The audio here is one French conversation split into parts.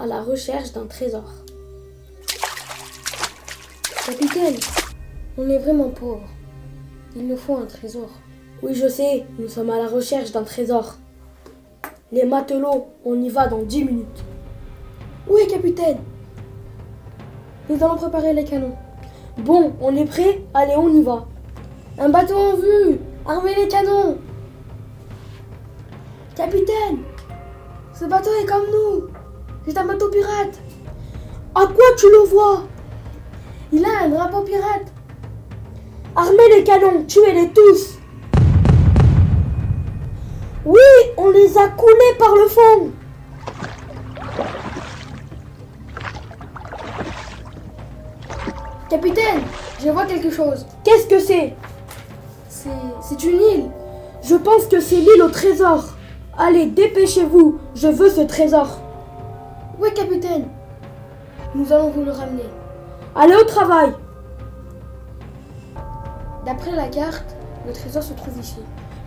à la recherche d'un trésor. Capitaine, on est vraiment pauvres. Il nous faut un trésor. Oui, je sais, nous sommes à la recherche d'un trésor. Les matelots, on y va dans 10 minutes. Oui, capitaine? Nous allons préparer les canons. Bon, on est prêt? Allez, on y va. Un bateau en vue Armez les canons Capitaine Ce bateau est comme nous C'est un bateau pirate À quoi tu le vois? Il a un drapeau pirate Armez les canons Tuez-les tous Oui On les a coulés par le fond Capitaine, je vois quelque chose. Qu'est-ce que c'est? C'est une île. Je pense que c'est l'île au trésor. Allez, dépêchez-vous, je veux ce trésor. Oui, capitaine. Nous allons vous le ramener. Allez au travail. D'après la carte, le trésor se trouve ici.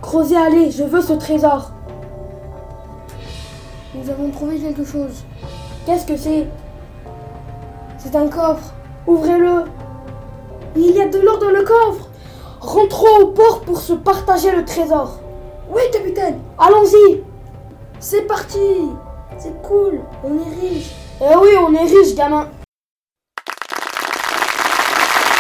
Creusez, allez, je veux ce trésor. Nous avons trouvé quelque chose. Qu'est-ce que c'est? C'est un coffre. Ouvrez-le. Il y a de l'or dans le coffre. Rentrons au port pour se partager le trésor. Oui, capitaine. Allons-y. C'est parti. C'est cool. On est riche. Eh oui, on est riche, gamin.